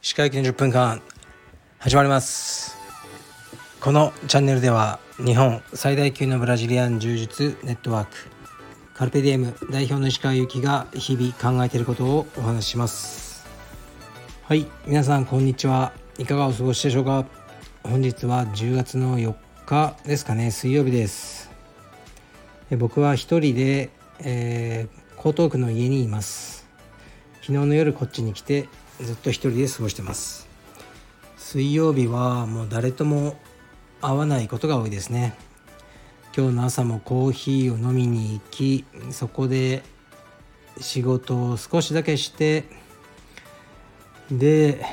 歯科医の10分間始まります。このチャンネルでは日本最大級のブラジリアン柔術ネットワークカルペディエム代表の石川由紀が日々考えていることをお話しします。はい皆さんこんにちは。いかがお過ごしでしょうか？本日は10月の4日ですかね。水曜日です。僕は一人で、えー、江東区の家にいます。昨日の夜こっちに来てずっと一人で過ごしてます。水曜日はもう誰とも会わないことが多いですね。今日の朝もコーヒーを飲みに行きそこで仕事を少しだけしてで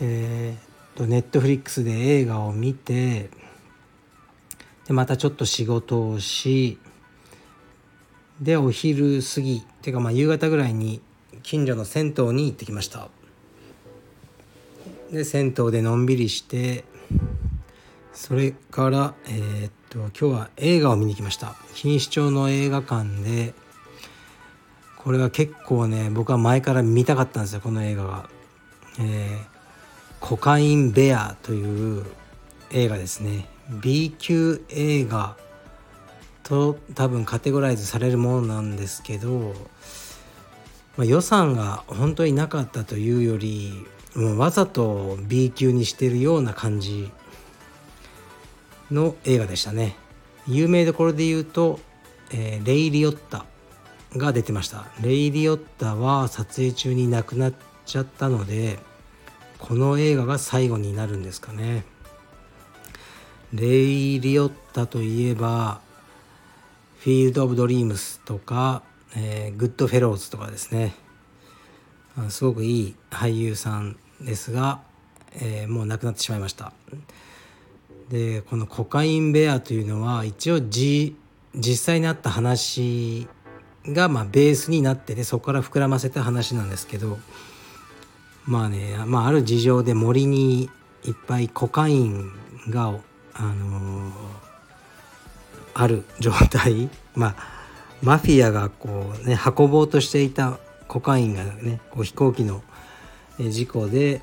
えー、とネットフリックスで映画を見てでまたちょっと仕事をしでお昼過ぎっていうかまあ夕方ぐらいに近所の銭湯に行ってきました。で銭湯でのんびりしてそれからえー、っと今日は映画を見に来ました。錦糸町の映画館でこれは結構ね僕は前から見たかったんですよこの映画が、えー、コカインベアという映画ですね。B 級映画と多分カテゴライズされるものなんですけど、まあ、予算が本当になかったというよりもうわざと B 級にしてるような感じの映画でしたね。有名どころで言うと、えー、レイ・リオッタが出てました。レイ・リオッタは撮影中に亡くなっちゃったのでこの映画が最後になるんですかね。レイ・リオッタといえばフィールド・オブ・ドリームスとか、えー、グッド・フェローズとかですね。すごくいい俳優さんですが、えー、もう亡くなってしまいました。でこのコカイン・ベアというのは一応じ実際にあった話がまあベースになっててそこから膨らませた話なんですけどまあね、まあ、ある事情で森にいっぱいコカインが、あの、ある状態。まあマフィアがこうね運ぼうとしていたコカインがねこう飛行機の事故で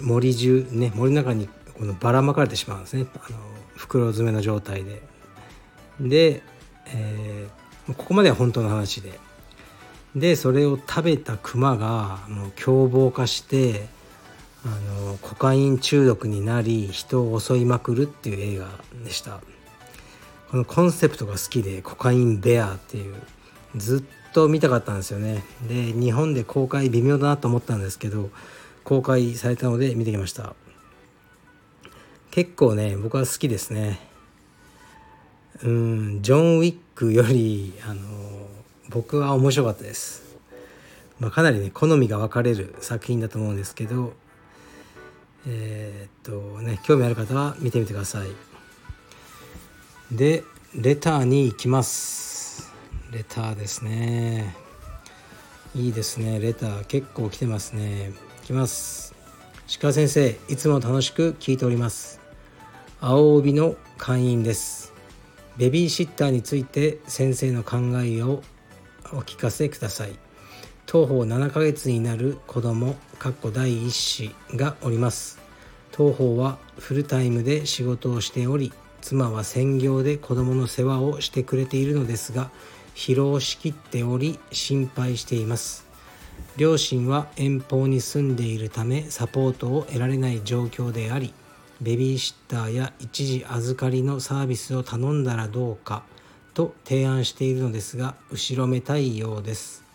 森中ね森の中にこのばらまかれてしまうんですね。あの袋詰めの状態で。で、えー、ここまでは本当の話で。でそれを食べたクマがもう凶暴化してあのコカイン中毒になり人を襲いまくるっていう映画でした。このコンセプトが好きでコカインベアっていうずっと見たかったんですよね。で日本で公開微妙だなと思ったんですけど公開されたので見てきました。結構ね僕は好きですね。うんジョン・ウィックよりあの僕は面白かったです、まあ、かなりね好みが分かれる作品だと思うんですけどえー、っとね興味ある方は見てみてください。でレターに行きます。レターですね。いいですね。レター結構来てますね。いきます。鹿先生いつも楽しく聞いております。青帯の会員です。ベビーシッターについて先生の考えをお聞かせください。当方7ヶ月になる子供かっこ第一子がおります。当方はフルタイムで仕事をしており妻は専業で子供の世話をしてくれているのですが疲労しきっており心配しています。両親は遠方に住んでいるためサポートを得られない状況でありベビーシッターや一時預かりのサービスを頼んだらどうかと提案しているのですが後ろめたいようです。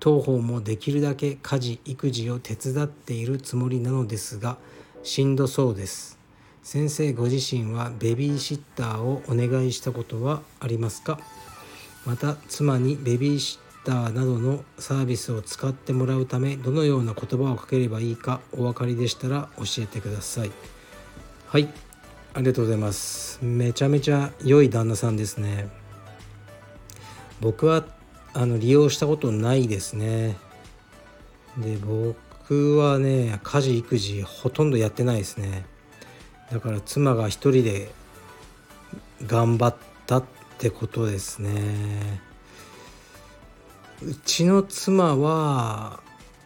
当方もできるだけ家事育児を手伝っているつもりなのですがしんどそうです。先生ご自身はベビーシッターをお願いしたことはありますか？また妻にベビーシッターなどのサービスを使ってもらうためどのような言葉をかければいいかお分かりでしたら教えてください。はいありがとうございます。めちゃめちゃ良い旦那さんですね。僕はあの利用したことないですね。で僕はね家事育児ほとんどやってないですね。だから妻が一人で頑張ったってことですね。うちの妻は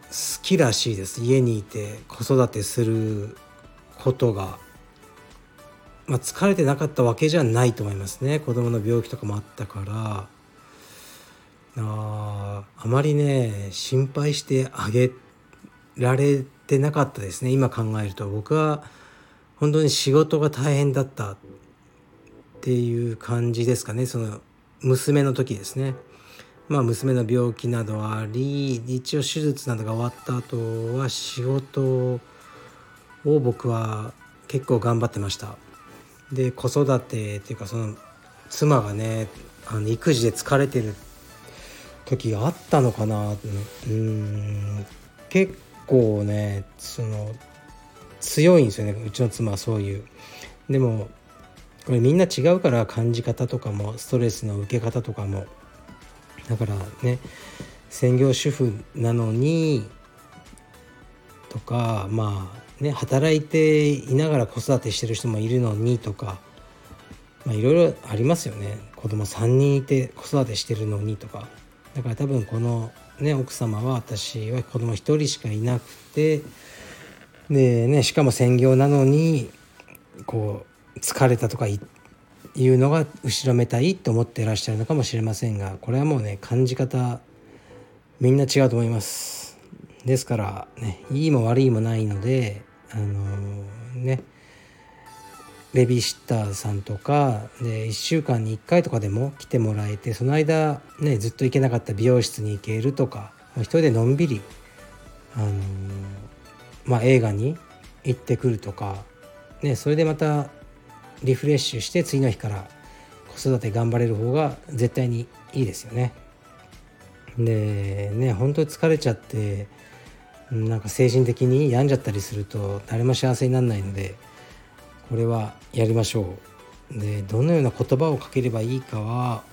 好きらしいです。家にいて子育てすることが、まあ、疲れてなかったわけじゃないと思いますね。子供の病気とかもあったから。ああまりね心配してあげられてなかったですね。今考えると。僕は本当に仕事が大変だったっていう感じですかね。その娘の時ですね。まあ娘の病気などあり一応手術などが終わった後は仕事を僕は結構頑張ってました。で子育てっていうかその妻がねあの育児で疲れてるって時があったのかなうん。結構ねその強いんですよねうちの妻はそういう。でもこれみんな違うから感じ方とかもストレスの受け方とかも。だからね専業主婦なのにとかまあね働いていながら子育てしてる人もいるのにとかまあいろいろありますよね。子供3人いて子育てしてるのにとか。だから多分このね奥様は私は子供1人しかいなくてでねしかも専業なのにこう疲れたとかいうのが後ろめたいと思ってらっしゃるのかもしれませんがこれはもうね感じ方みんな違うと思います。ですからねいいも悪いもないのであのー、ねベビーシッターさんとかで1週間に1回とかでも来てもらえてその間ねずっと行けなかった美容室に行けるとか一人でのんびりあのー、まあ、映画に行ってくるとか、ね、それでまたリフレッシュして次の日から子育て頑張れる方が絶対にいいですよね。でね本当に疲れちゃってなんか精神的に病んじゃったりすると誰も幸せにならないのでこれはやりましょう。でどのような言葉をかければいいかは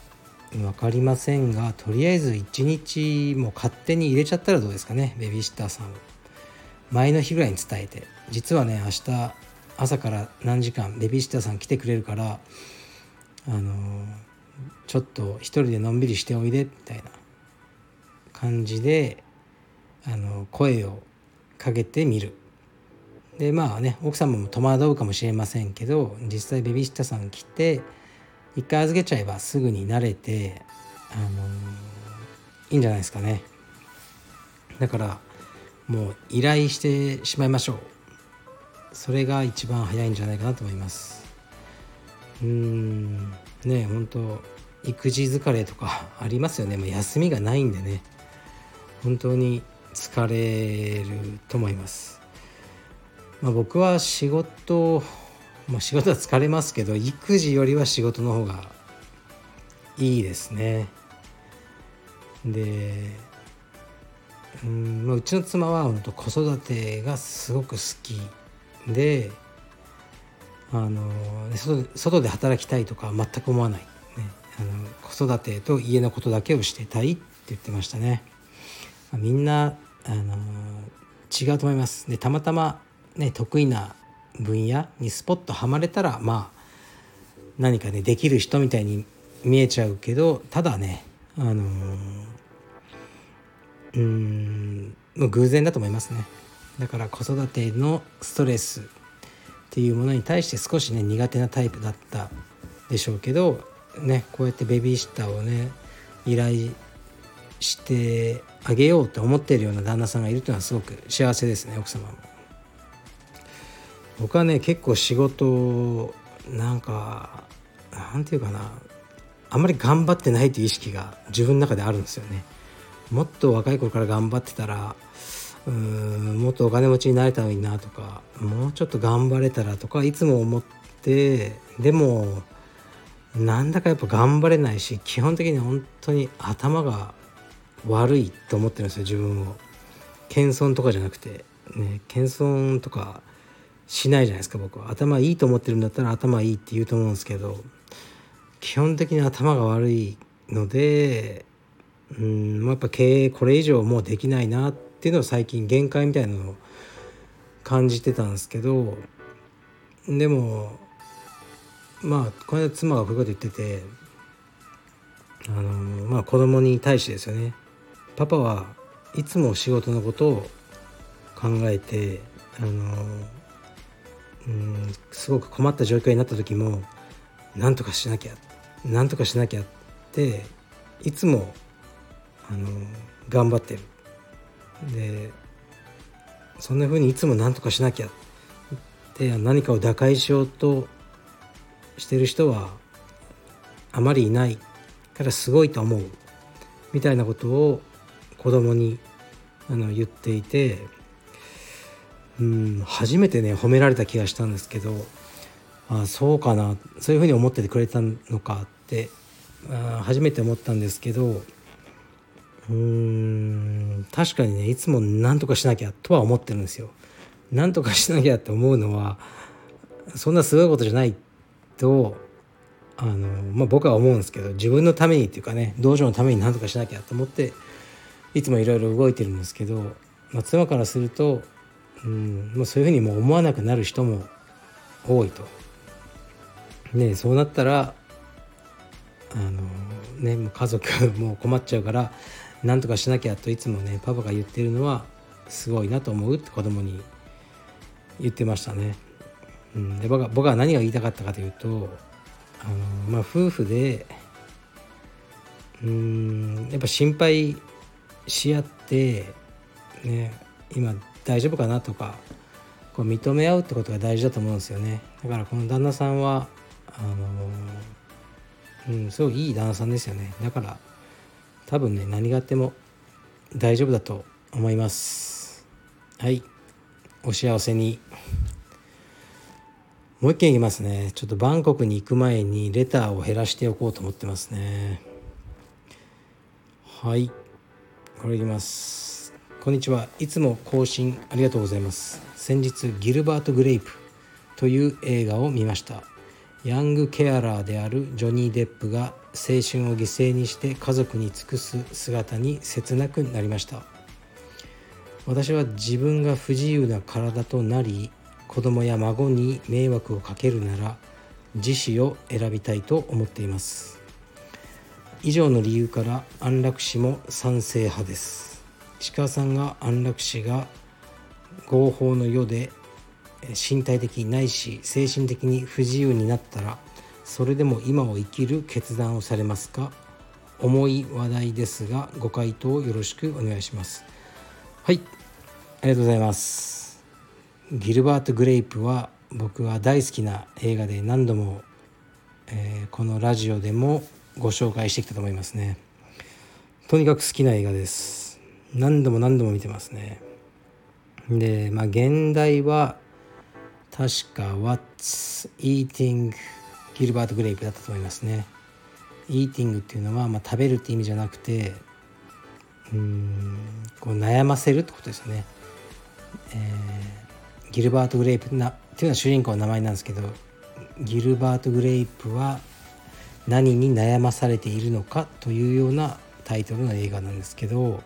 分かりませんがとりあえず1日も勝手に入れちゃったらどうですかねベビーシッターさん。を前の日ぐらいに伝えて。実はね明日朝から何時間ベビーシッターさん来てくれるからあのちょっと一人でのんびりしておいでみたいな。感じであの声をかけてみる。でまあね奥様も戸惑うかもしれませんけど実際ベビーシッターさん来て一回預けちゃえばすぐに慣れてあのいいんじゃないですかね。だからもう依頼してしまいましょう。それが一番早いんじゃないかなと思います。うんね本当育児疲れとか ありますよね、まあ、休みがないんでね。本当に疲れると思います、まあ、僕は仕事まあ、仕事は疲れますけど育児よりは仕事の方がいいですねでうん、まあ、うちの妻は本当子育てがすごく好きであの外で働きたいとか全く思わない、ね、あの子育てと家のことだけをしてたいって言ってましたね。みんなあの違うと思います。でたまたま、ね、得意な分野にスポッとはまれたらまあ何かねできる人みたいに見えちゃうけどただねあのうん偶然だと思いますね。だから子育てのストレスっていうものに対して少しね苦手なタイプだったでしょうけどねこうやってベビーシッターをね依頼してあげようと思っているような旦那さんがいるというのはすごく幸せですね奥様も。僕はね結構仕事なんかなんていうかなあんまり頑張ってないという意識が自分の中であるんですよね。もっと若い頃から頑張ってたらうーんもっとお金持ちになれたのになとかもうちょっと頑張れたらとかいつも思ってでもなんだかやっぱ頑張れないし基本的に本当に頭が悪いと思ってるんですよ自分を謙遜とかじゃなくてね謙遜とかしないじゃないですか僕は。頭いいと思ってるんだったら頭いいって言うと思うんですけど基本的に頭が悪いのでうんやっぱ経営これ以上もうできないなっていうのを最近限界みたいなのを感じてたんですけどでもまあこの間妻がこういうこと言っててあのまあ子供に対してですよね。パパはいつも仕事のことを考えてあのすごく困った状況になった時も何とかしなきゃ何とかしなきゃっていつもあの頑張ってる。でそんな風にいつも何とかしなきゃって何かを打開しようとしてる人はあまりいないからすごいと思う。みたいなことを子供にあの言っていてうん初めてね褒められた気がしたんですけどあそうかなそういうふうに思っててくれたのかってあ初めて思ったんですけどうーん確かにねいつも何とかしなきゃとは思ってるんですよ。何とかしなきゃって思うのはそんなすごいことじゃないとあの、まあ、僕は思うんですけど自分のためにっていうかね道場のために何とかしなきゃと思っていつもいろいろ動いてるんですけど、まあ、妻からすると、うん、もうそういうふうにもう思わなくなる人も多いと。ねそうなったらあのねもう家族 もう困っちゃうから何とかしなきゃといつもねパパが言ってるのはすごいなと思うって子供に言ってましたね。うん、で僕は僕は何が言いたかったかというとあの、まあ、夫婦でうんやっぱ心配し合ってね今大丈夫かなとかこう認め合うってことが大事だと思うんですよねだからこの旦那さんはあのうんすごいいい旦那さんですよね。だから多分ね何があっても大丈夫だと思います。はい。お幸せに。もう一件いきますね。ちょっとバンコクに行く前にレターを減らしておこうと思ってますね。はい。これいきます。こんにちは。いつも更新ありがとうございます。先日ギルバート・グレイプという映画を見ました。ヤングケアラーであるジョニー・デップが青春を犠牲にして家族に尽くす姿に切なくなりました。私は自分が不自由な体となり子供や孫に迷惑をかけるなら自死を選びたいと思っています。以上の理由から安楽死も賛成派です。鹿さんが安楽死が合法の世で身体的ないし精神的に不自由になったらそれでも今を生きる決断をされますか？重い話題ですがご回答よろしくお願いします。はい。ありがとうございます。ギルバート・グレイプは僕は大好きな映画で何度も、えー、このラジオでもご紹介してきたと思いますね。とにかく好きな映画です。何度も何度も見てますね。でまあ現代は確か What's Eating Gilbert Grape だったと思いますね。Eating っていうのは、まあ、食べるって意味じゃなくてうんこう悩ませるってことですよね、えー、ギルバート・グレイプなっていうのは主人公の名前なんですけどギルバート・グレイプは何に悩まされているのかというようなタイトルの映画なんですけど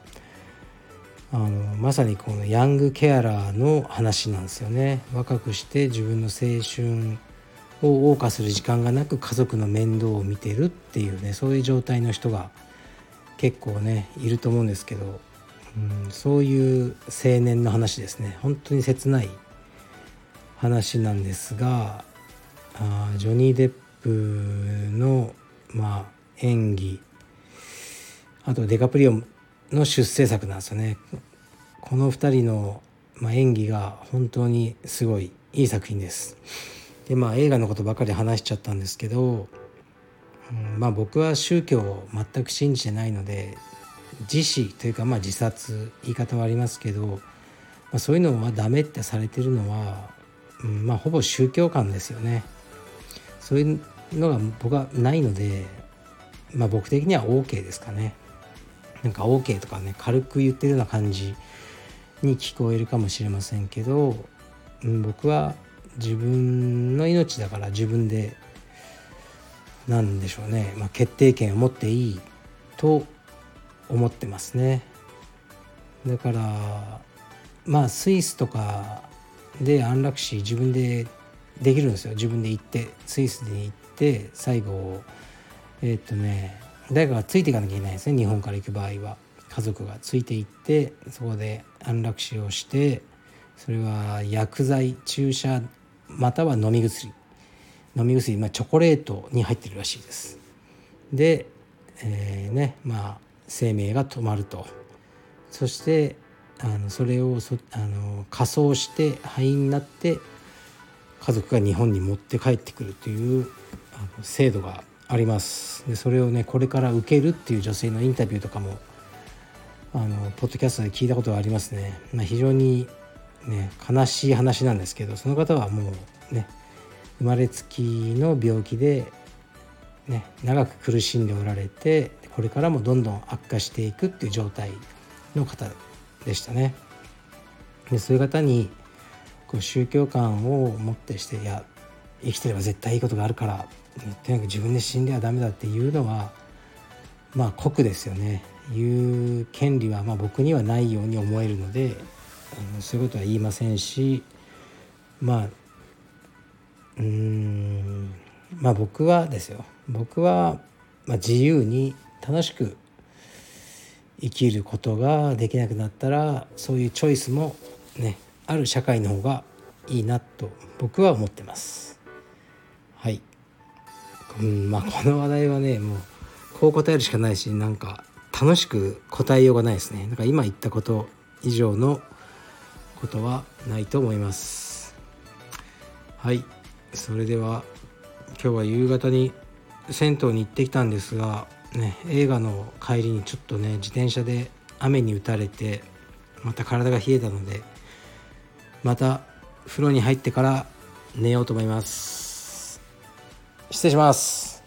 あのまさにこのヤングケアラーの話なんですよね。若くして自分の青春を謳歌する時間がなく家族の面倒を見てるっていうねそういう状態の人が結構ねいると思うんですけど、うん、そういう青年の話ですね。本当に切ない話なんですがあジョニー・デップの、まあ、演技あとデカプリオの出世作なんですよね。この2人の、ま、演技が本当にすごいいい作品です。でまあ映画のことばかり話しちゃったんですけど、うん、まあ僕は宗教を全く信じてないので自死というかまあ自殺言い方はありますけど、まあ、そういうのはダメってされてるのは、うん、まあほぼ宗教観ですよね。そういうのが僕はないので、まあ、僕的には OK ですかね。なんか OK とかね軽く言ってるような感じに聞こえるかもしれませんけど、うん、僕は自分の命だから自分でなんでしょうね、まあ、決定権を持っていいと思ってますね。だからまあスイスとかで安楽死自分でできるんですよ自分で行ってスイスに行って最後えっ、とね誰かがついていかなきゃいけないですね日本から行く場合は。家族がついていってそこで安楽死をしてそれは薬剤注射または飲み薬。飲み薬、まあ、チョコレートに入ってるらしいです。で、えー、ねまあ生命が止まると。そしてあのそれをそあの仮装して灰になって家族が日本に持って帰ってくるというあの制度がありますでそれをねこれから受けるっていう女性のインタビューとかもあのポッドキャストで聞いたことがありますね、まあ、非常にね悲しい話なんですけどその方はもうね生まれつきの病気で、ね、長く苦しんでおられてこれからもどんどん悪化していくっていう状態の方でしたね。でそういう方にこう宗教観を持ってしていや生きてれば絶対いいことがあるからとにかく自分で死んではダメだっていうのはまあ酷ですよね。言う権利はまあ僕にはないように思えるのであのそういうことは言いませんしまあうんまあ僕はですよ。僕はまあ自由に楽しく生きることができなくなったらそういうチョイスもねある社会の方がいいなと僕は思ってます。うんまあこの話題はねもうこう答えるしかないしなんか楽しく答えようがないですね。だか今言ったこと以上のことはないと思います。はい。それでは今日は夕方に銭湯に行ってきたんですがね、映画の帰りにちょっとね自転車で雨に打たれてまた体が冷えたのでまた風呂に入ってから寝ようと思います。失礼します。